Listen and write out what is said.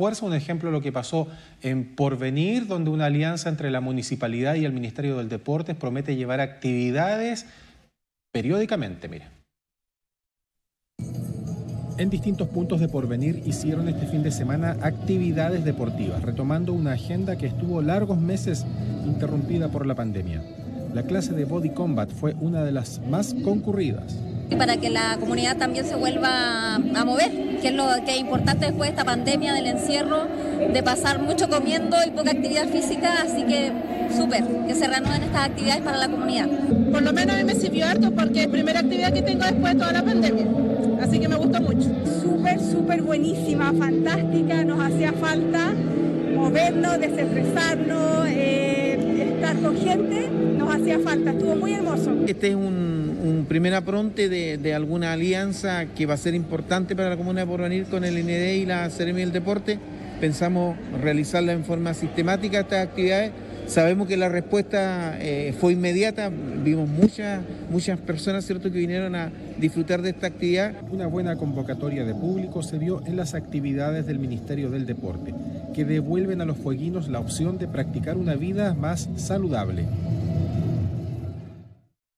fuerza. Un ejemplo lo que pasó en Porvenir, donde una alianza entre la municipalidad y el Ministerio del Deportes promete llevar actividades periódicamente, mire. En distintos puntos de Porvenir hicieron este fin de semana actividades deportivas, retomando una agenda que estuvo largos meses interrumpida por la pandemia. La clase de Body Combat fue una de las más concurridas. Y para que la comunidad también se vuelva a mover, que es lo que es importante después de esta pandemia del encierro, de pasar mucho comiendo y poca actividad física, así que súper, que se reanuden estas actividades para la comunidad. Por lo menos a mí me sirvió harto porque es la primera actividad que tengo después de toda la pandemia, así que me gustó mucho. Súper, súper buenísima, fantástica, nos hacía falta movernos, desestresarnos, eh, estar con gente, nos hacía falta, estuvo muy hermoso. Este es un, primer apronte de, alguna alianza que va a ser importante para la comuna de Porvenir con el IND y la Seremi del Deporte. Pensamos realizarla en forma sistemática estas actividades Sabemos que la respuesta eh, fue inmediata, vimos muchas, muchas personas ¿cierto? que vinieron a disfrutar de esta actividad. Una buena convocatoria de público se vio en las actividades del Ministerio del Deporte, que devuelven a los jueguinos la opción de practicar una vida más saludable.